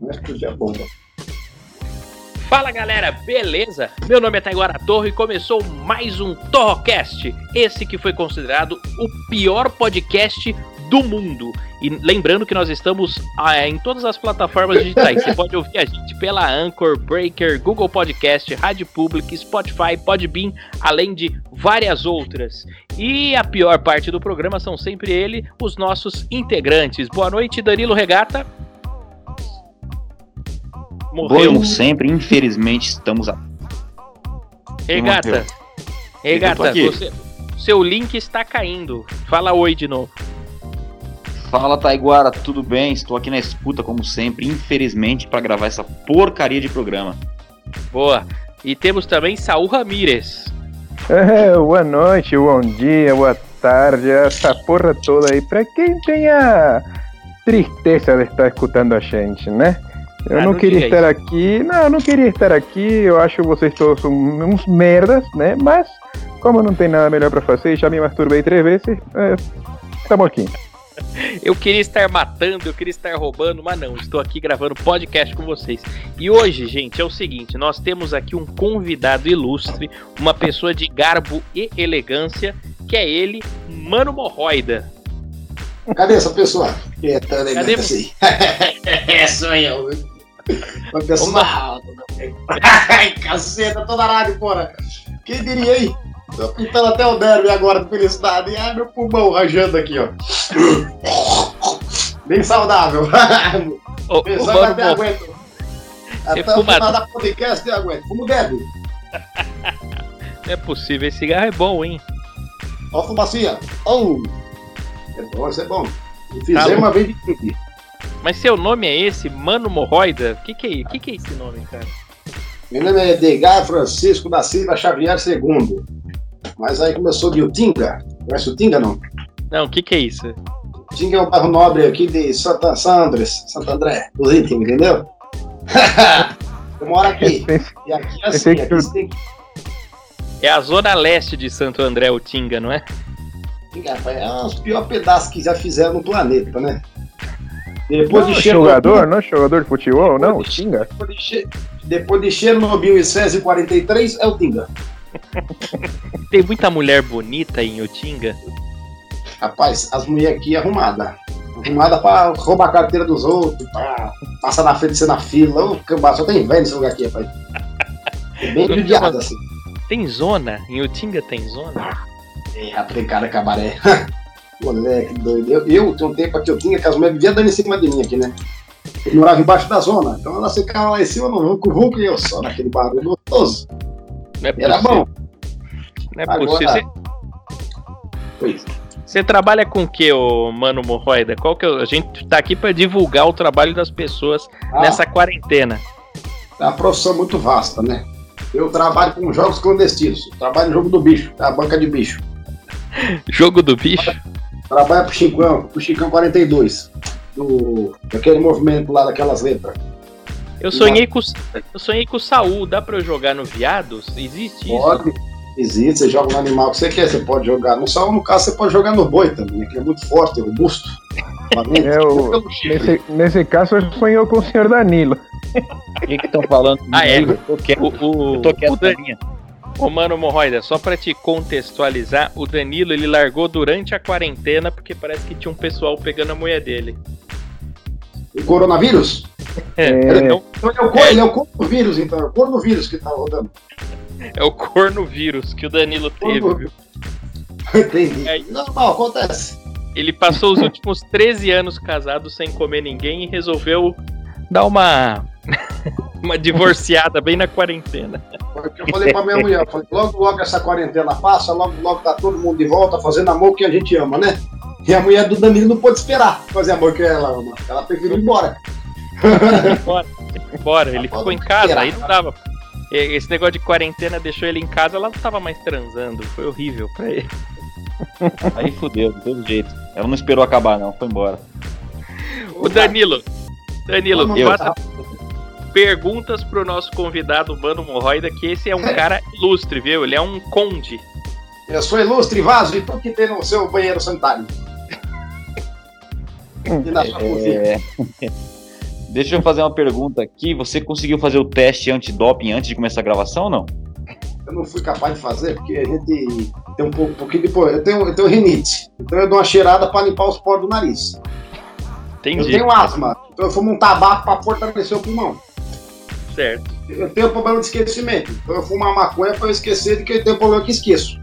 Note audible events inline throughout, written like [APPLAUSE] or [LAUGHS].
Vai explodir a bomba. Fala galera, beleza? Meu nome é Taiguara Torre e começou mais um Torrocast, esse que foi considerado o pior podcast do mundo. E lembrando que nós estamos ah, em todas as plataformas digitais. Você pode ouvir a gente pela Anchor, Breaker, Google Podcast, Rádio Public, Spotify, Podbean, além de várias outras. E a pior parte do programa são sempre ele, os nossos integrantes. Boa noite, Danilo Regata. Morreu. Como sempre, infelizmente, estamos a. Regata. Regata, você, seu link está caindo. Fala oi de novo. Fala Taiguara, tudo bem? Estou aqui na escuta como sempre, infelizmente, para gravar essa porcaria de programa. Boa. E temos também Saul Ramírez. É, boa noite, bom dia, boa tarde, essa porra toda aí. Para quem tem a tristeza de estar escutando a gente, né? Eu ah, não, não, queria estar isso. aqui, não, eu não queria estar aqui. Eu acho vocês todos uns merdas, né? Mas, como não tem nada melhor para fazer, já me masturbei três vezes, é, estamos aqui. Eu queria estar matando, eu queria estar roubando, mas não, estou aqui gravando podcast com vocês. E hoje, gente, é o seguinte: nós temos aqui um convidado ilustre, uma pessoa de garbo e elegância, que é ele, Mano Morroida. Cadê essa pessoa? É, tá Cadê assim. [LAUGHS] é, sou eu. Uma pessoa alta. [LAUGHS] Ai, caceta, toda rádio, porra. Quem diria aí? Tô pintando até o derby agora de felicidade. E ai, meu pulmão rajando aqui, ó. Bem saudável. Ô, Pensando até aguento. Até o final da podcast eu aguento. Fumo derby. [LAUGHS] Não é possível, esse cigarro é bom, hein? Ó, fumacinha. Oh. É bom, isso é bom. Fizemos tá uma vez de tudo. Mas seu nome é esse, Mano Morroida? O que, que, é, que, que é esse nome, cara? Meu nome é Edgar Francisco da Silva Xavier II. Mas aí começou de Utinga. Conhece Utinga, não? Não, o que, que é isso? Utinga é um bairro nobre aqui de Santa, Sandres, Santo André, dos íntimos, entendeu? [LAUGHS] Eu moro aqui. E aqui é assim, aqui tem... É a zona leste de Santo André, Utinga, não é? É um dos piores pedaços que já fizeram no planeta, né? Depois não, de jogador, não é jogador de futebol, não, de, Tinga. Depois de, depois de Chernobyl e César 43, é o Tinga. [LAUGHS] Tem muita mulher bonita em Utinga? Rapaz, as mulheres aqui arrumadas. Arrumada pra roubar a carteira dos outros, pra passar na frente de ser na fila. Ô, só tem velho nesse lugar aqui, rapaz. É bem [LAUGHS] judiado, assim. Tem zona? Em Utinga tem zona? É, rapaz, cara cabaré. [LAUGHS] Moleque doido. Eu, eu tinha um tempo aqui, eu tinha que as mulheres viviam dando em cima de mim aqui, né? Eu morava embaixo da zona, então ela ficava lá em cima no ronco, ronco e eu só naquele barulho gostoso. Não é Era bom. Não é Agora... possível. Você... Você trabalha com o que, ô Mano Morroida? Qual que é... A gente tá aqui para divulgar o trabalho das pessoas ah, nessa quarentena. É uma profissão muito vasta, né? Eu trabalho com jogos clandestinos. Trabalho no jogo do bicho, a banca de bicho. [LAUGHS] jogo do bicho? Trabalha pro Chicão, pro Chicão 42. Do, daquele movimento lá daquelas letras. Eu sonhei, com, eu sonhei com o Saul, dá pra eu jogar no Viados? Existe pode, isso? Existe, você joga no animal que você quer, você pode jogar. No Saul, no caso, você pode jogar no boi também, que é muito forte, robusto. É, o, [LAUGHS] nesse, nesse caso, eu sonhei com o senhor Danilo. O que estão falando? Ah, é? Eu tô quieto, o, o, eu tô quieto o, Dan, Ô, mano Morroida, só para te contextualizar, o Danilo ele largou durante a quarentena porque parece que tinha um pessoal pegando a mulher dele. O coronavírus? É. Ele, é, o, é, ele é o coronavírus, então. É o coronavírus que tá rodando. É o cornovírus que o Danilo teve, viu? [LAUGHS] Entendi. É, Normal, acontece. Ele passou os últimos [LAUGHS] 13 anos casado sem comer ninguém e resolveu dar uma [LAUGHS] uma divorciada bem na quarentena. Eu falei pra minha mulher, falei, logo logo essa quarentena passa, logo logo tá todo mundo de volta fazendo amor que a gente ama, né? E a mulher do Danilo não pôde esperar fazer amor que ela ama. Ela preferiu ir embora. [LAUGHS] Bora, bora. Ele ficou em casa, aí não dava. Esse negócio de quarentena deixou ele em casa, ela não tava mais transando. Foi horrível pra ele. [LAUGHS] Aí fudeu, de todo jeito. Ela não esperou acabar, não, foi embora. O Danilo. Danilo, faça, perguntas pro nosso convidado Mano Morroida, que esse é um cara ilustre, viu? Ele é um conde. Eu sou ilustre vaso e tudo que tem no seu banheiro sanitário. [LAUGHS] É... Deixa eu fazer uma pergunta aqui. Você conseguiu fazer o teste antidoping antes de começar a gravação ou não? Eu não fui capaz de fazer porque a gente tem um, pouco, um pouquinho de. Eu tenho, eu tenho rinite. Então eu dou uma cheirada para limpar os poros do nariz. Entendi. Eu tenho asma. Então eu fumo um tabaco para fortalecer o pulmão. Certo. Eu tenho problema de esquecimento. Então eu fumo uma maconha para esquecer de que eu tenho problema que esqueço.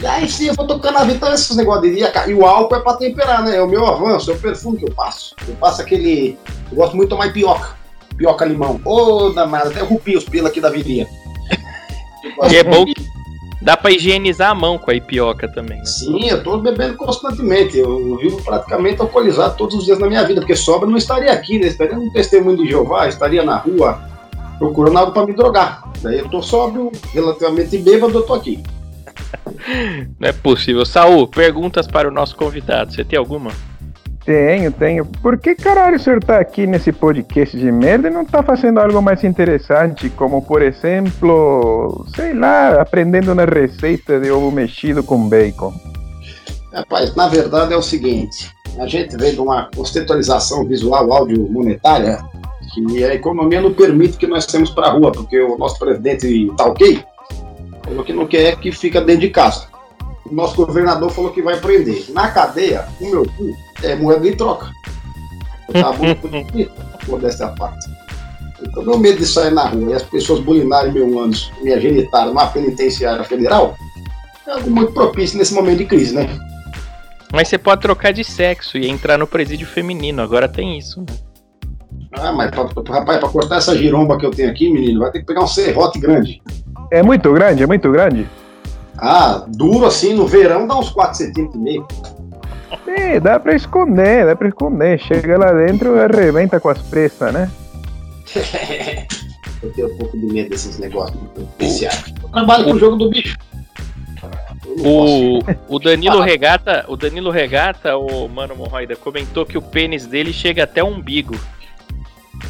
E aí sim, eu vou tocando a vida, então esses negócios de dia. E o álcool é pra temperar, né? É o meu avanço, é o perfume que eu passo. Eu passo aquele. Eu gosto muito de tomar pioca. Pioca limão. Ô, oh, danado, até rupi os pelos aqui da viria. E é bom que dá pra higienizar a mão com a ipioca também, né? Sim, eu tô bebendo constantemente. Eu vivo praticamente alcoolizado todos os dias na minha vida, porque sobra não estaria aqui, né? Estaria no testemunho de Jeová, estaria na rua procurando algo pra me drogar. Daí eu tô sóbrio, relativamente bêbado, eu tô aqui. [LAUGHS] Não é possível. Saul, perguntas para o nosso convidado. Você tem alguma? Tenho, tenho. Por que caralho o senhor tá aqui nesse podcast de merda e não tá fazendo algo mais interessante, como por exemplo, sei lá, aprendendo uma receita de ovo mexido com bacon? Rapaz, na verdade é o seguinte: a gente vem de uma conceitualização visual áudio monetária que a economia não permite que nós temos para a rua, porque o nosso presidente tá ok, falou que não quer que fica dentro de casa. O nosso governador falou que vai prender. Na cadeia, o meu cu é moeda de troca. Tá [LAUGHS] bom, modéstia parte. Então, meu medo de sair na rua e as pessoas bulinarem meu ânus, minha genitália numa penitenciária federal, é algo muito propício nesse momento de crise, né? Mas você pode trocar de sexo e entrar no presídio feminino, agora tem isso, né? Ah, mas pra, rapaz, pra cortar essa giromba que eu tenho aqui, menino, vai ter que pegar um serrote grande. É muito grande, é muito grande? Ah, duro assim, no verão dá uns 4 centímetros e meio. É, dá pra esconder, dá pra esconder. Chega lá dentro e arrebenta com as pressas, né? [LAUGHS] eu tenho um pouco de medo desses negócios especiais. Eu trabalho com o jogo do bicho. O, o Danilo Regata, o Danilo Regata, o Mano Morroida, comentou que o pênis dele chega até o umbigo.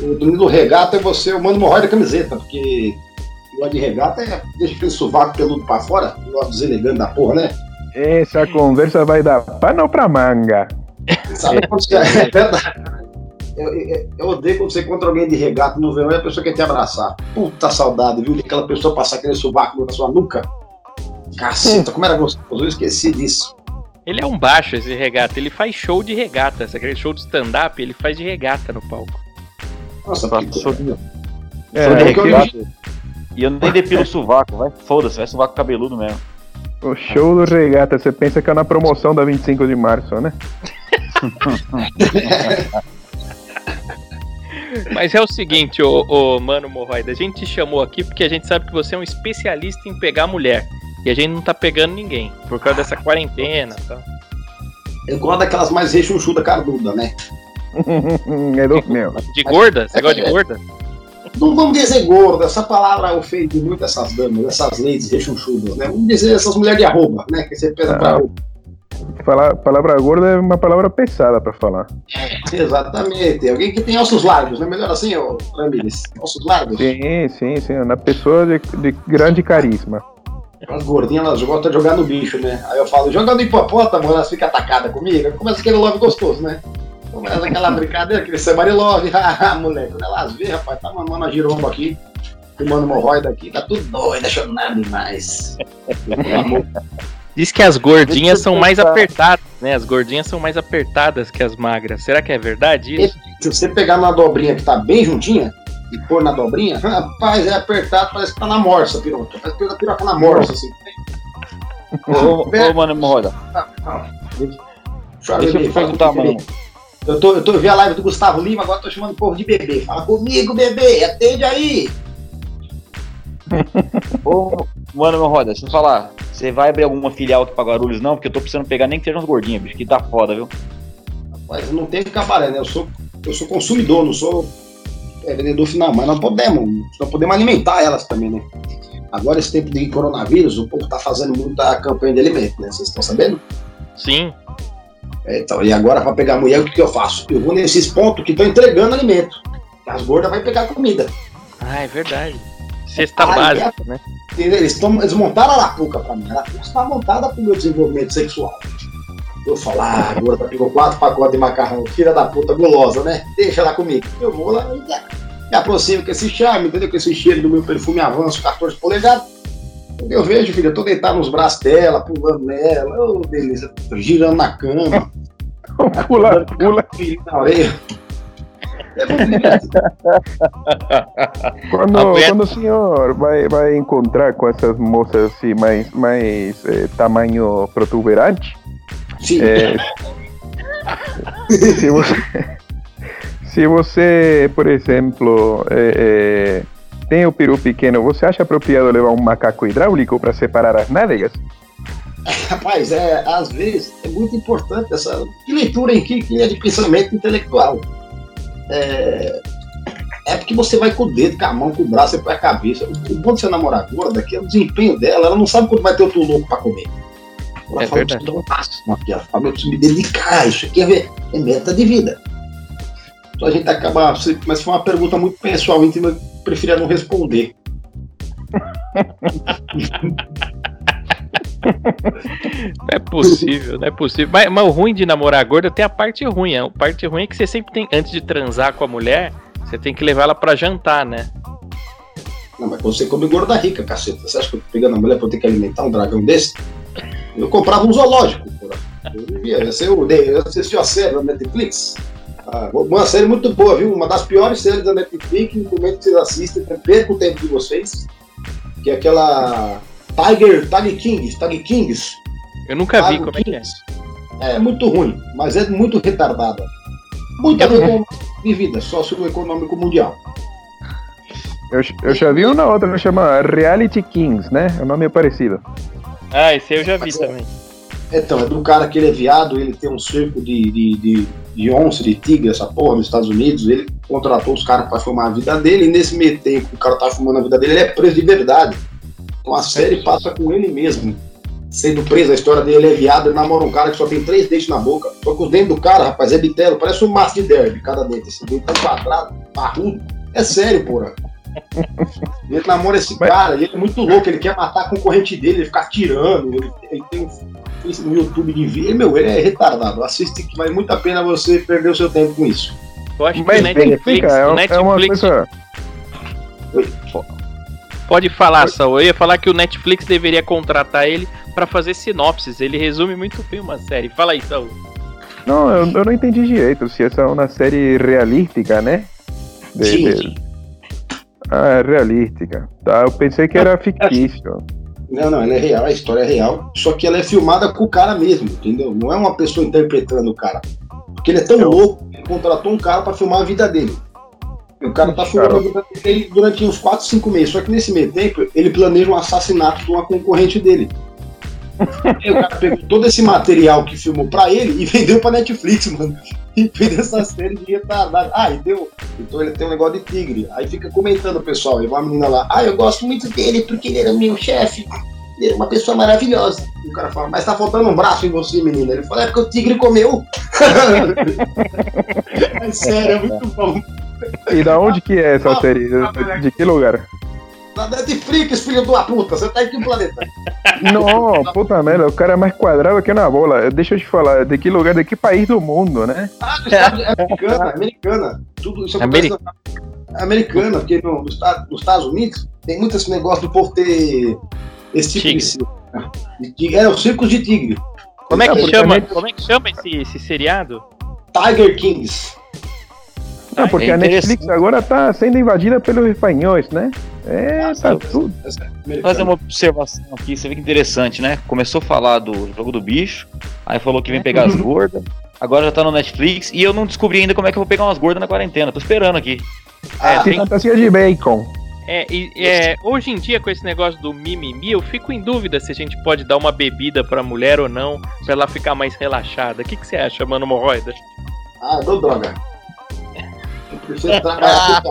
O Danilo Regata é você, o Mano Morroida camiseta, porque o de regata é deixa aquele sovaco peludo pra fora, o deselegante da porra, né? Essa conversa vai dar pano pra manga. Sabe quando você... É [LAUGHS] verdade. Eu, eu, eu, odeio quando você encontra alguém de regata no verão e a pessoa quer te abraçar. Puta saudade, viu? De aquela pessoa passar aquele sovaco na sua nuca. Caceta, como era gostoso, eu esqueci disso. Ele é um baixo esse regata, ele faz show de regata. Aquele show de stand-up, ele faz de regata no palco. Nossa, que show de. É, show de regata. E eu nem depilo o sovaco, vai. Foda-se, vai sovaco cabeludo mesmo. O show do regata, você pensa que é na promoção da 25 de março, né? [LAUGHS] Mas é o seguinte, ô, ô Mano Morroida, a gente te chamou aqui porque a gente sabe que você é um especialista em pegar mulher. E a gente não tá pegando ninguém, por causa dessa quarentena tá? Eu gosto daquelas mais rechonchuda carduda, né? [LAUGHS] é do meu. De gorda? Você gosta de gorda? não vamos dizer gordo, essa palavra ofende muito essas damas, essas ladies rechonchudas, né? Vamos dizer essas mulheres de arroba, né? Que você pesa ah, pra arroba. Falar, palavra gorda é uma palavra pesada para falar. É, exatamente. Alguém que tem ossos largos, não é melhor assim, Ramires? Ossos largos? Sim, sim, sim. Uma pessoa de, de grande carisma. As gordinhas, elas gostam de jogar no bicho, né? Aí eu falo, jogando hipopótamo, elas ficam atacadas comigo. Começa aquele love gostoso, né? Começa aquela brincadeira, aquele Samarilove, ah, moleque. Quando elas vê, rapaz, tá mamando a giromba aqui, fumando hemorroida aqui, tá tudo doido, achando nada demais. Diz que as gordinhas são mais apertadas, né? As gordinhas são mais apertadas que as magras. Será que é verdade isso? Se você pegar na dobrinha que tá bem juntinha e pôr na dobrinha, rapaz, é apertado, parece que tá na morsa, piroca. Parece que a piroca na morsa, assim. Ô, ô, mano, hemorroida. Deixa eu perguntar, mano. Eu, tô, eu, tô, eu vi a live do Gustavo Lima, agora tô chamando o povo de bebê. Fala comigo, bebê, atende aí. [LAUGHS] Ô, mano, meu roda, deixa eu falar. Você vai abrir alguma filial aqui pra Guarulhos, não? Porque eu tô precisando pegar nem que seja uns gordinhos, bicho, que tá foda, viu? Rapaz, não tem cabaré, né? Eu sou, eu sou consumidor, não sou é, vendedor final, mas nós podemos, nós podemos alimentar elas também, né? Agora, esse tempo de coronavírus, o povo tá fazendo muita campanha de alimento, né? Vocês estão sabendo? Sim. É, então, e agora, para pegar a mulher, o que, que, eu faço? Eu vou nesses pontos que estão entregando alimento. As gordas vai pegar comida. Ah, é verdade. Cesta ah, básica, é, né? Eles, tom, eles montaram a Arapuca pra mim. A Arapuca está montada pro meu desenvolvimento sexual. Eu falo, ah, agora pegou quatro pacotes de macarrão, filha da puta gulosa, né? Deixa ela comigo. Eu vou lá e me aproximo com esse charme, entendeu? Com esse cheiro do meu perfume avanço, 14 polegadas. Eu vejo, filha, eu tô deitado nos braços dela, pulando nela, ô oh, beleza, girando na cama. [LAUGHS] pula, pula. Na orelha. É quando, quando o senhor vai, vai encontrar com essas moças assim, mais, mais eh, tamanho protuberante, Sim. É, se, você, [LAUGHS] se você, por exemplo, é, é, tem o peru pequeno, você acha apropriado levar um macaco hidráulico para separar as nádegas? [LAUGHS] Rapaz, é, às vezes é muito importante essa que leitura em que, que é de pensamento intelectual. É, é porque você vai com o dedo, com a mão, com o braço e com a cabeça. O bom de ser namoradora daqui é o desempenho dela. Ela não sabe quando vai ter outro louco para comer. Ela é fala, verdade. eu preciso dar um máximo aqui. Ela fala, eu preciso me dedicar, isso aqui é, é meta de vida. Então a gente acaba. Mas foi uma pergunta muito pessoal, então eu preferia não responder. Não é possível, não é possível. Mas, mas, o ruim de namorar gorda tem a parte ruim. A parte ruim é que você sempre tem, antes de transar com a mulher, você tem que levar ela pra jantar, né? Não, mas você come gorda rica, caceta. Você acha que eu tô pegando a mulher pra eu ter que alimentar um dragão desse? Eu comprava um zoológico. Eu via, eu, eu assisti a série da Netflix. Ah, uma série muito boa, viu? Uma das piores séries da Netflix, recomendo que vocês assistem, perca o tempo de vocês. Que é aquela Tiger, Tiger Kings, Tiger Kings. Eu nunca Tiger vi como Kings. é que é. É muito ruim, mas é muito retardada. Muito é. de vida, socioeconômico mundial. Eu, eu já vi uma outra que chama Reality Kings, né? O nome é parecido. Ah, esse eu já vi Mas, também. Então, é do cara que ele é viado, ele tem um cerco de, de, de, de onça, de tigre, essa porra, nos Estados Unidos. Ele contratou os caras para filmar a vida dele, e nesse meio tempo que o cara tá filmando a vida dele, ele é preso de verdade. Então a série passa com ele mesmo. Sendo preso, a história dele é viado, ele namora um cara que só tem três dentes na boca. Só que os dentes do cara, rapaz, é bitelo, parece um maço de derby, cada dente. Esse dente tá quadrado, parrudo. É sério, porra. Ele namora esse cara, ele é muito louco, ele quer matar a concorrente dele, ele fica atirando, ele, ele tem um no YouTube de vídeo, meu, ele é retardado. Assiste que vale muito a pena você perder o seu tempo com isso. Eu acho Mas que o Netflix, é, o Netflix... É coisa... Pode falar, Saul. Eu ia falar que o Netflix deveria contratar ele para fazer sinopses. Ele resume muito bem uma série. Fala aí, Saul. Não, eu, eu, não entendi direito se essa é uma série realística, né? De, sim, de... sim. Ah, é realística. Tá, eu pensei que era fictício. Não, não, ela é real, a história é real, só que ela é filmada com o cara mesmo, entendeu? Não é uma pessoa interpretando o cara. Porque ele é tão louco, ele contratou um cara para filmar a vida dele. O cara tá filmando a vida dele durante uns 4, 5 meses, só que nesse meio tempo ele planeja um assassinato de uma concorrente dele. [LAUGHS] O cara pegou todo esse material que filmou pra ele e [LAUGHS] vendeu pra Netflix, mano. E fez essa série de retardado. Ah, e deu. Então ele tem um negócio de tigre. Aí fica comentando o pessoal. E uma menina lá, ah, eu gosto muito dele porque ele era meu chefe. Ele era uma pessoa maravilhosa. E o cara fala, mas tá faltando um braço em você, menina. Ele fala, é porque o tigre comeu. [LAUGHS] é sério, é muito bom. E da onde que é essa série? De que lugar? Na Netflix, filho da puta, você tá em que planeta? [LAUGHS] Não, puta merda, o cara é mais quadrado que na bola. Deixa eu te falar, de que lugar, de que país do mundo, né? Ah, é americana, americana. Tudo isso acontece americana, porque no, nos Estados Unidos tem muito esse negócio do povo ter esse tipo de, de É, o circo de tigre. Como é que chama? Como é que chama esse, esse seriado? Tiger Kings. Não, porque é a Netflix agora tá sendo invadida pelos espanhóis, né? É, ah, tá tudo. Vou fazer uma observação aqui, você vê que interessante, né? Começou a falar do jogo do bicho, aí falou que vem pegar as [LAUGHS] gordas, agora já tá no Netflix, e eu não descobri ainda como é que eu vou pegar umas gordas na quarentena, tô esperando aqui. Ah, é, tem fantasia de bacon. É, e, é, hoje em dia, com esse negócio do mimimi, eu fico em dúvida se a gente pode dar uma bebida pra mulher ou não, pra ela ficar mais relaxada. O que, que você acha, mano, Morroida? Ah, dou droga. Trabalhar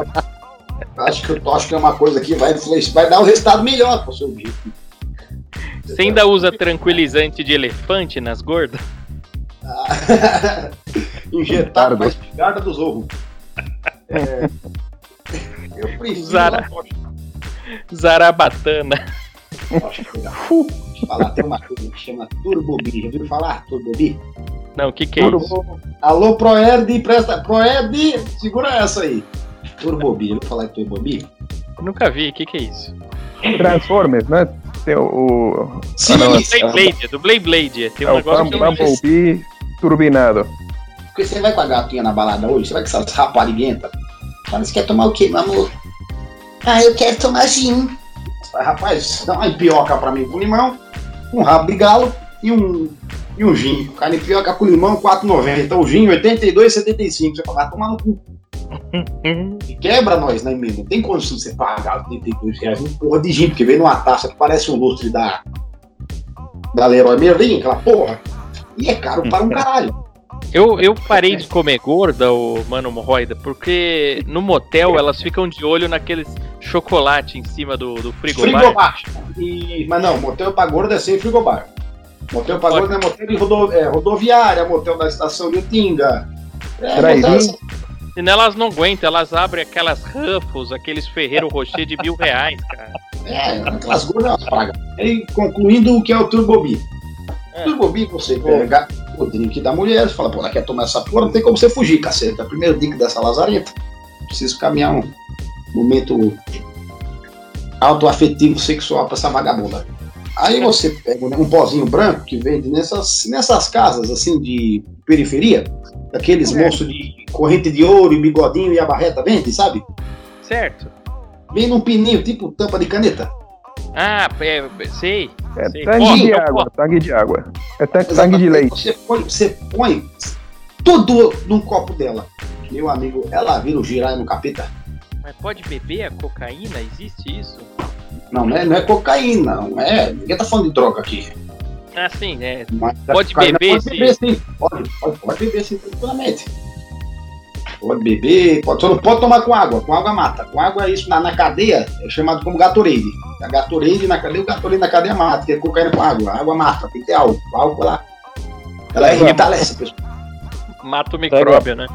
Acho que o tóxico é uma coisa que vai, vai dar um resultado melhor para o seu dia. Você ainda usa tranquilizante de elefante nas gordas? Ah, [LAUGHS] injetar mais pigarda do zorro. É, eu preciso. Zara. Zarabatana. Nossa, falar, tem uma coisa que chama Turbobi. Já ouviu falar Turbobi? Não, o que, que é Turbo. isso? Alô, Proerd, presta. Proerd, segura essa aí. Turbobi, eu vou falar de Turbobi? Nunca vi, o que, que é isso? Transformers, né? Tem o. o Sim, Ah, não, é- Blade Blade, do Blade Blade. Tem é um o negócio não Bumblebee turbinado. Porque você vai com a gatinha na balada hoje, você vai com essas rapariguentas. Fala, você quer tomar o quê, meu amor? Ah, eu quero tomar gin. Rapaz, dá uma pioca pra mim com limão, um rabo de galo e um, e um gin. Carne pioca com limão, 4,90. O gin, 82,75. Você fala, vai tomar no cu. E [LAUGHS] quebra nós, né, menino? Não tem condição de você pagar 82 reais um porra de gin, porque vem numa taça que parece um lustre da, da Leroy Merlin, aquela porra. E é caro para um caralho. Eu, eu parei de comer gorda, o mano hemorroida, porque no motel elas ficam de olho naqueles chocolate em cima do, do frigobar. Frigobar. E, mas não, motel pra gordo é sem frigobar. Motel pra gordo é motel de rodo, é, rodoviária, motel da estação de Tinga. É, Peraí, motel-? Senão elas não aguentam, elas abrem aquelas Ruffles, aqueles Ferreiro Rocher de mil reais, cara. é, aquelas gordas uma praga. E concluindo o que é o Turbobi. É. Turbobi, você pega o drink da mulher, você fala, pô, ela quer tomar essa porra, não tem como você fugir, caceta. É o primeiro drink dessa lazareta. Preciso caminhar um momento autoafetivo sexual pra essa vagabunda. Aí você pega um pozinho branco que vende nessas, nessas casas assim de periferia, aqueles É. moços de corrente de ouro e bigodinho e a barreta vende, sabe? Certo? Vem num pininho, tipo tampa de caneta. Ah, é, sei. É sei. tangue de água, tangue de água. É ta- tangue de leite. Você põe, você põe tudo num copo dela. Meu amigo, ela vira o girar no capeta. Mas pode beber a cocaína? Existe isso? Não, não é, não é cocaína, não é. Ninguém tá falando de droga aqui. Ah, sim, é. Mas Pode a cocaína beber, Pode beber sim. Pode, pode, pode beber sim, tranquilamente. Pode beber, pode, só não pode tomar com água. Com água mata. Com água, isso na, na cadeia é chamado como Gatorade. A Gatorade na cadeia, o Gatorade na cadeia mata, que é cocaína com água. A água mata, tem que ter álcool. O álcool ela, ela Pega. revitaliza, pessoal. Mata o micróbio, né?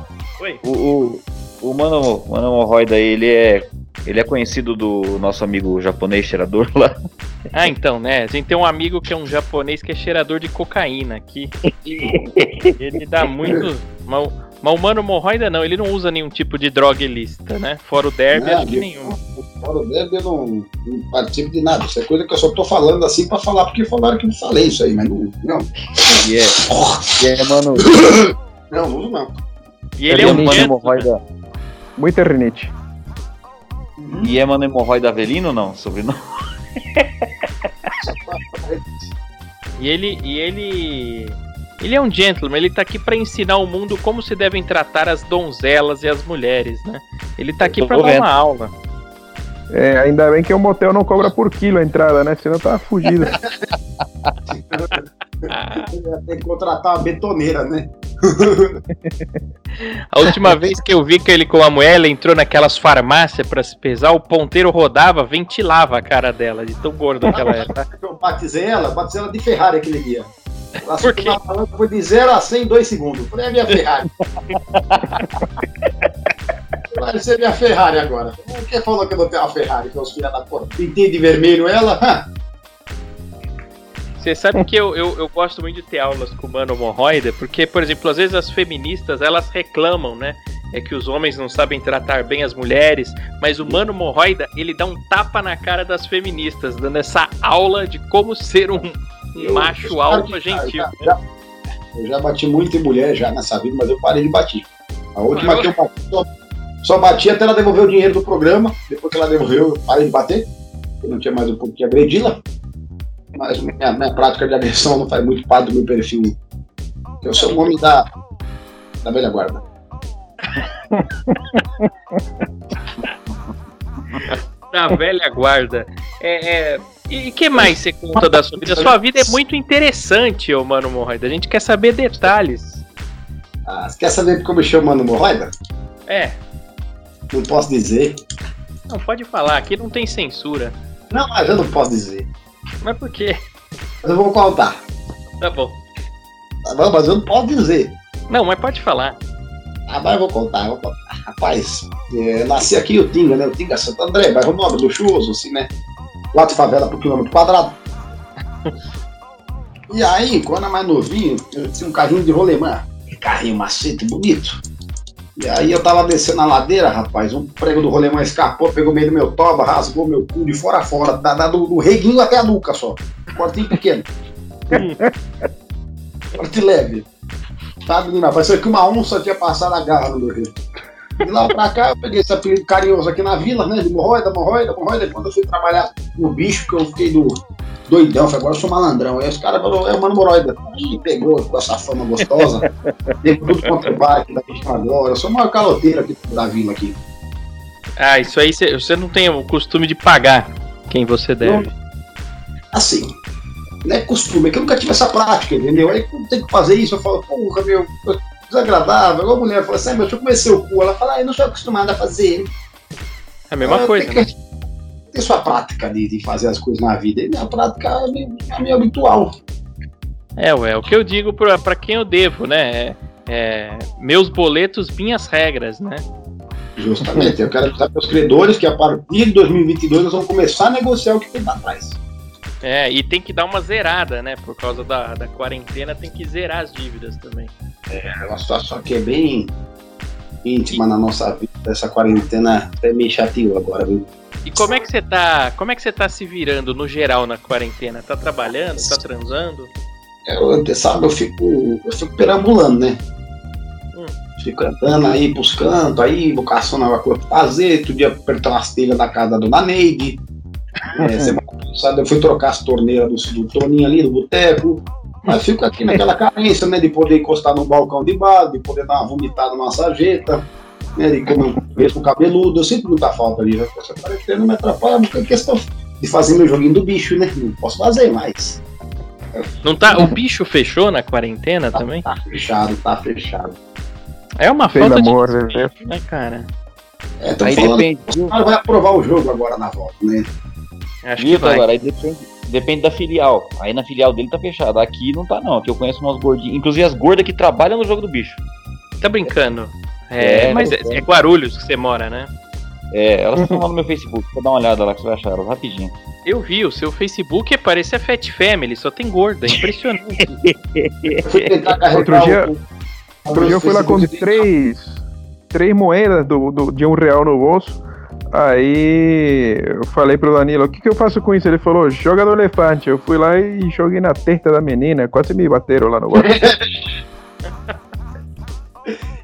O, o, o Mano, Mano Hemorroida, ele é, ele é conhecido do nosso amigo japonês cheirador lá. [LAUGHS] Ah, então, né? A gente tem um amigo que é um japonês que é cheirador de cocaína aqui. [LAUGHS] Ele dá muito. Mas, o- mas o mano hemorroida não, ele não usa nenhum tipo de droga ilícita, né? Fora o derby, Não, acho que eu- nenhum. Fora o débito, eu não, não participo de nada. Isso é coisa que eu só tô falando assim pra falar, porque falaram que eu falei isso aí, mas não. Não, E é, e é Mano, não, não, uso, não. E ele é um Mano gentleman. Muita rinite. E é Mano Hemorroida Avelino ou não? Sobrenome? E ele. E ele. Ele é um gentleman, ele tá aqui pra ensinar o mundo como se devem tratar as donzelas e as mulheres, né? Ele tá aqui tô dar uma aula. É, ainda bem que o motel não cobra por quilo a entrada, né? Senão tava fugido. [LAUGHS] Tem que contratar uma betoneira, né? [LAUGHS] a última vez que eu vi que ele com a mulher, entrou naquelas farmácias pra se pesar, o ponteiro rodava, ventilava a cara dela, de tão gorda que ela era. [LAUGHS] Eu batizei ela, batizei ela de Ferrari aquele dia. Ela Por quê? foi de 0 a 100 em 2 segundos. Falei, é minha Ferrari. [LAUGHS] Vai ser minha Ferrari agora. Quem falou que eu não tenho uma Ferrari, que é os filhos da porra? Pintei de vermelho ela? Você sabe que eu, eu, eu gosto muito de ter aulas com o Mano Hemorroida, porque, por exemplo, às vezes as feministas, elas reclamam, né? É que os homens não sabem tratar bem as mulheres, mas o Mano Hemorroida, ele dá um tapa na cara das feministas, dando essa aula de como ser um, Eu- macho eu- alto já- gentil. já- já- eu já bati muito em mulher já nessa vida, mas eu parei de bater. A última que eu bati, só, só bati até ela devolver o dinheiro do programa. Depois que ela devolveu, eu parei de bater. Eu não tinha mais um pouco que agredi-la. Mas minha, minha prática de agressão não faz muito parte do meu perfil. Eu sou um homem da, da velha guarda. [LAUGHS] Da velha guarda. É, é, E que mais você conta da sua vida? Sua vida é muito interessante, ô Mano Hemorroida. A gente quer saber detalhes. Ah, você quer saber como eu chamo Mano Morroida? É, Não posso dizer. não pode falar, aqui não tem censura. Não, mas eu não posso dizer. Mas por quê? Mas eu vou contar. Tá bom. Tá bom? Mas eu não posso dizer. Não, mas pode falar. Ah, mas eu vou contar, eu vou contar. Rapaz, é, nasci aqui o Tinga, né? O Tinga Santo André, bairro nobre, luxuoso, assim, né? Quatro favela por quilômetro quadrado. E aí, quando era mais novinho, eu tinha um carrinho de rolemã. Carrinho macete bonito. E aí eu tava descendo a ladeira, rapaz, um prego do rolemã escapou, pegou meio do meu toba, rasgou meu cu de fora a fora, da, da do, do, reguinho até a nuca só. Cortinho pequeno. [LAUGHS] Corte leve. Tá, menina? Parecia que uma onça tinha passado a garra no meu rio. De lá pra cá, eu peguei esse apelido carinhoso aqui na vila, né? De hemorroida, hemorroida, hemorroida. Quando eu fui trabalhar no bicho, que eu fiquei do doidão, falei, agora eu sou malandrão. Aí os caras falaram, é o Mano Moroida. Ih, pegou com essa fama gostosa. [LAUGHS] Deu tudo contra o bar aqui da questão agora. Eu sou o maior caloteiro aqui da vila aqui. Ah, isso aí você não tem o costume de pagar quem você deve. Não, assim, não é costume, é que eu nunca tive essa prática, entendeu? Aí tem que fazer isso, eu falo, porra, meu, desagradável. Igual a mulher fala assim, ah, meu, deixa eu comer seu cu. Ela fala, ah, eu não sou acostumada a fazer. É a mesma coisa, né? Tem sua prática de, de fazer as coisas na vida. E minha prática é meio, é meio habitual. É, ué, o que eu digo pra, pra quem eu devo, né? É, é, meus boletos, minhas regras, né? Justamente, eu quero avisar para os credores que a partir de 2022 nós vamos começar a negociar o que tem para trás. É, e tem que dar uma zerada, né? Por causa da, da quarentena, tem que zerar as dívidas também. É, uma situação que é bem íntima na nossa vida. Essa quarentena até me chateou agora, viu? E como é que você tá. Como é que você tá se virando no geral na quarentena? Tá trabalhando? Tá transando? Eu, sabe, eu fico. Eu fico perambulando, né? Hum. Fico andando aí pros cantos, aí, caçando alguma coisa pra fazer, outro dia apertando as telhas da casa da dona Neide. É, semana passada eu fui trocar as torneiras do, do Toninho ali, do boteco. Mas fico aqui naquela carência, né? De poder encostar no balcão de bar, de poder dar uma vomitada numa sarjeta, né? De comer um beijo cabeludo. Eu sinto muita falta ali. Essa quarentena não me atrapalha, porque é questão de fazer meu joguinho do bicho, né? Não posso fazer mais. Não tá, o bicho fechou na quarentena tá, também? Tá fechado, tá fechado. É uma Pelo falta amor de Deus, né, cara? É, Aí falando, depende. O cara vai aprovar o jogo agora na volta, né? Acho que vai. agora, aí depende, depende da filial. Aí na filial dele tá fechado. Aqui não tá, não. Aqui eu conheço umas gordinhas. Inclusive as gordas que trabalham no jogo do bicho. Tá brincando? É, é mas é, é, Guarulhos que você mora, né? É, elas estão lá no meu Facebook. Vou dar uma olhada lá que você vai achar elas rapidinho. Eu vi, o seu Facebook parece a Fat Family, só tem gorda, é impressionante. [LAUGHS] outro dia, outro dia eu fui lá com três, três moedas do, do, de um real no bolso. Aí eu falei pro Danilo, o que, que eu faço com isso? Ele falou, joga no elefante. Eu fui lá e joguei na testa da menina, quase me bateram lá no [LAUGHS] bar.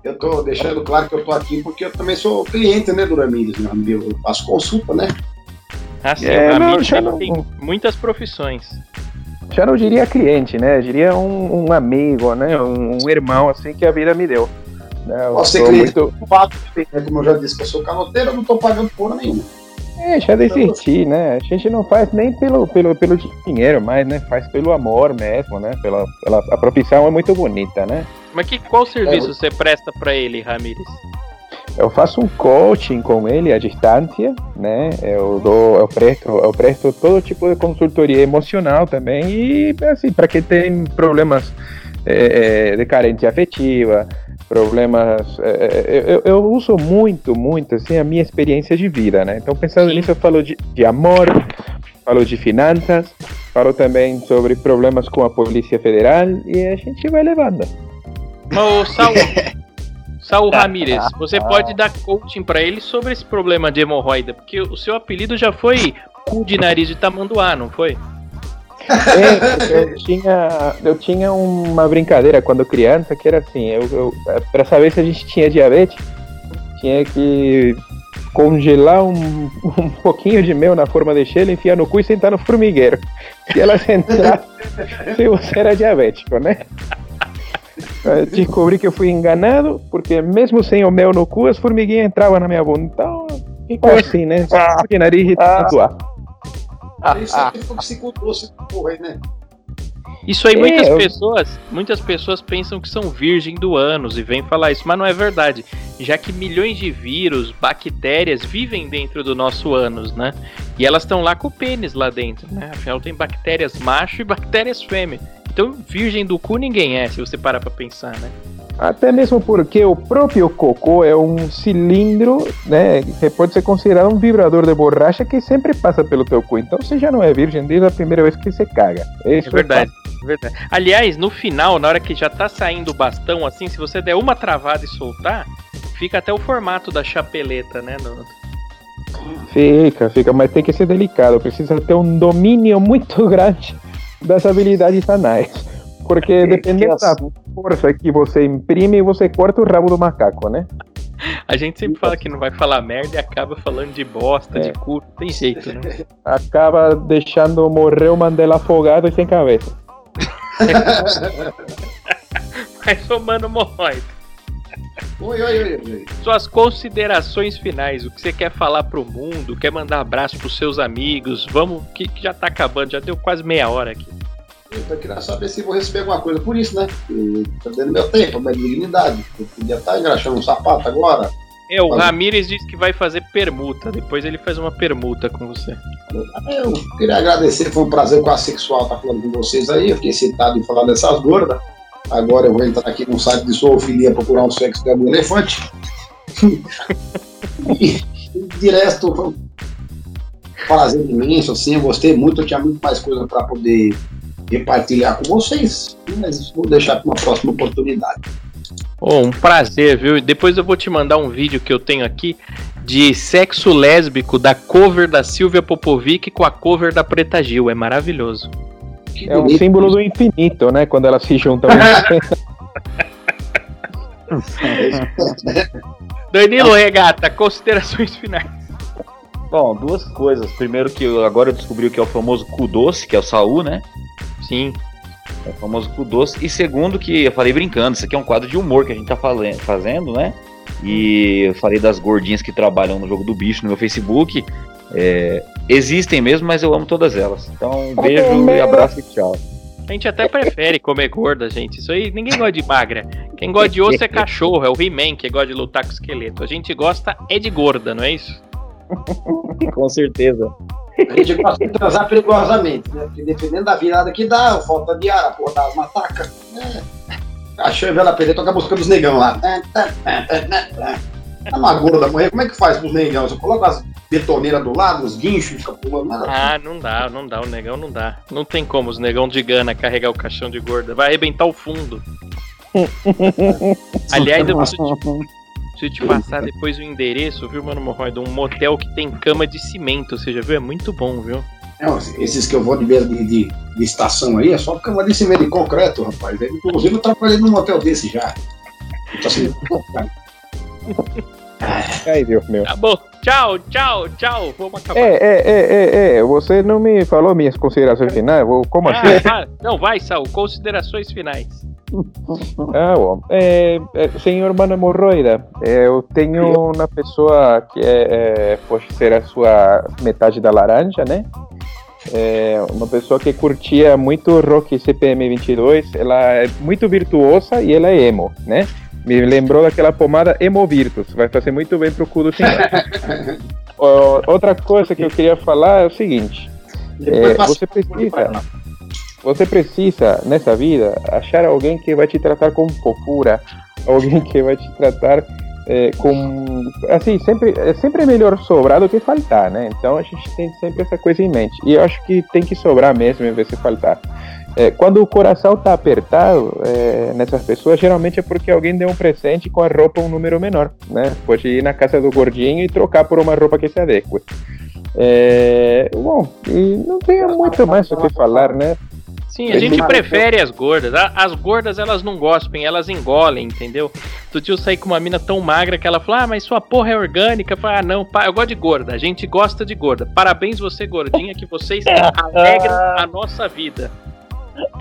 eu tô deixando claro que eu tô aqui porque eu também sou cliente, né, do Ramires, meu amigo. Eu faço consulta, né? Ah, sim, é, o Ramires não, tem muitas profissões. Já não diria cliente, né? Eu diria um, um amigo, né? Um, um irmão, assim, que a vida me deu. Né? Você acredita muito... né? como eu já disse, que eu sou canoteiro, eu não estou pagando porra nenhuma. É, já desisti, né? A gente não faz nem pelo, pelo, pelo dinheiro mais, né? Faz pelo amor mesmo, né? Pela, pela, a profissão é muito bonita, né? Mas que, qual serviço é, você presta para ele, Ramires? Eu faço um coaching com ele à distância, né? Eu dou, eu presto, eu presto todo tipo de consultoria emocional também e assim para quem tem problemas é, de carência afetiva, problemas. É, é, eu, eu, uso muito, muito assim, a minha experiência de vida, né? Então, pensando Sim. nisso, eu falo de, de, amor, falo de finanças, falo também sobre problemas com a Polícia Federal e a gente vai levando. Ô, Saul, [LAUGHS] Saul Ramírez, você pode dar coaching para ele sobre esse problema de hemorroida, porque o seu apelido já foi cu de nariz de tamanduá, não foi? É, eu tinha, eu tinha uma brincadeira quando criança que era assim, eu, eu para saber se a gente tinha diabetes, tinha que congelar um, [LAUGHS] um pouquinho de mel na forma de gelo, enfiar no cu e sentar no formigueiro. Se ela entrar, [LAUGHS] se você era diabético, né? Descobri que eu fui enganado, porque mesmo sem o mel no cu, as formiguinhas entravam na minha bunda. Então, ficou assim, né? Só de nariz e tatuar. Isso aqui foi que se esse porra aí, né? Isso aí muitas é, eu... pessoas, muitas pessoas pensam que são virgem do ânus e vêm falar isso, mas não é verdade, já que milhões de vírus, bactérias vivem dentro do nosso ânus, né? E elas estão lá com o pênis lá dentro, né? Afinal tem bactérias macho e bactérias fêmea. Então virgem do cu ninguém é, se você parar para pensar, né? Até mesmo porque o próprio cocô é um cilindro, né, que pode ser considerado um vibrador de borracha que sempre passa pelo teu cu. Então você já não é virgem desde a primeira vez que você caga. Isso é verdade, é verdade. Aliás, no final, na hora que já tá saindo o bastão, assim, se você der uma travada e soltar, fica até o formato da chapeleta, né? No... Fica, fica, mas tem que ser delicado. Precisa ter um domínio muito [LAUGHS] grande das habilidades anais. Porque é, dependendo da força que você imprime, você corta o rabo do macaco, né? A gente sempre fala que não vai falar merda e acaba falando de bosta, é. de cu, tem jeito, né? Acaba deixando morrer o Mandela afogado e sem cabeça. [LAUGHS] Mas o mano morre. Oi, oi, oi, oi. Suas considerações finais, o que você quer falar pro mundo, quer mandar abraço pros seus amigos, vamos, que, que já tá acabando, já deu quase meia hora aqui. Eu queria saber se vou receber alguma coisa por isso, né? Perdendo meu tempo, minha dignidade. Eu podia estar engraxando um sapato agora. É, o Ramires disse que vai fazer permuta. Depois ele faz uma permuta com você. Eu queria agradecer, foi um prazer quase sexual estar falando com vocês aí. Eu fiquei excitado em falar dessas gordas. Agora eu vou entrar aqui no site de zoofilia procurar um sexo de [LAUGHS] um elefante. e, de resto, prazer imenso, assim, eu gostei muito, eu tinha muito mais coisa para poder repartilhar com vocês, mas vou deixar para uma próxima oportunidade. Oh, um prazer, viu? Depois eu vou te mandar um vídeo que eu tenho aqui de sexo lésbico da cover da Silvia Popovic com a cover da Preta Gil. É maravilhoso. Que é um símbolo do infinito, né? Quando elas se juntam. [LAUGHS] [LAUGHS] Danilo Regata, considerações finais. Bom, duas coisas. Primeiro que eu, agora eu descobri o que é o famoso cu doce, que é o Saul, né? Sim. É o famoso cu doce. E segundo, que eu falei brincando, isso aqui é um quadro de humor que a gente tá fazendo, né? E eu falei das gordinhas que trabalham no jogo do bicho no meu Facebook. É, existem mesmo, mas eu amo todas elas. Então, um beijo e abraço e tchau. A gente até prefere comer gorda, gente. Isso aí ninguém gosta de magra. Quem gosta de osso é cachorro, é o He-Man que gosta de lutar com esqueleto. A gente gosta é de gorda, não é isso? [LAUGHS] com certeza. A gente gosta de transar perigosamente, né? Porque dependendo da virada que dá, falta de ar, a porra das matacas. Né? Cachorro e vela perder, toca buscando os negão lá. É uma gorda morrer, como é que faz pros negão? Você coloca as betoneiras do lado, os guinchos, fica pulando nada. Ah, não dá, não dá, o negão não dá. Não tem como os negão de gana carregar o caixão de gorda. Vai arrebentar o fundo. [LAUGHS] Aliás, eu preciso te, [LAUGHS] preciso te passar depois o endereço, viu, mano Morroy, de um motel que tem cama de cimento. Você já viu? É muito bom, viu? Não, esses que eu vou de beira de, de, de, estação aí é só cama de cimento de concreto, rapaz. Inclusive eu trabalhei num motel desse já. Então, assim, Ai, Deus [LAUGHS] meu. Tá bom. Tchau, tchau, tchau. Vamos acabar. É, é, é, é, é. Você não me falou minhas considerações finais? Como ah, assim? Vai. [LAUGHS] Não, vai, Saul. Considerações finais. Ah, bom. É, é, senhor Mano Hemorroida, é, eu tenho uma pessoa que é, é, pode ser a sua metade da laranja, né? É uma pessoa que curtia muito rock CPM 22. Ela é muito virtuosa e ela é emo, né? Me lembrou daquela pomada Hemovirtus. Vai fazer muito bem pro cu do senhor. [LAUGHS] outra coisa que eu queria falar é o seguinte. É, você precisa. Você precisa, nessa vida, achar alguém que vai te tratar com fofura, [LAUGHS] alguém que vai te tratar é, com. Assim, sempre, é sempre melhor sobrar do que faltar, né? Então a gente tem sempre essa coisa em mente. E eu acho que tem que sobrar mesmo em vez de faltar. É, quando o coração está apertado é, nessas pessoas, geralmente é porque alguém deu um presente com a roupa um número menor, né? Pode ir na casa do gordinho e trocar por uma roupa que se adeque. É, bom, e não tem muito mais o que falar, né? Sim, a gente prefere as gordas. As gordas elas não gospem, elas engolem, entendeu? Tu tio sair com uma mina tão magra que ela fala, ah, mas sua porra é orgânica. Fala, ah, não, eu gosto de gorda. A gente gosta de gorda. Parabéns você, gordinha, que vocês [LAUGHS] alegram a nossa vida.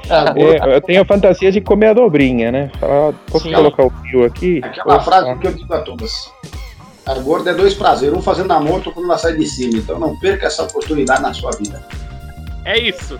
É, eu tenho a fantasia de comer a dobrinha, né? posso Sim. colocar o fio aqui? Aquela frase que eu digo a todas. A gorda é dois prazeres, um fazendo amor, outro quando ela sai de cima. Então não perca essa oportunidade na sua vida. É isso.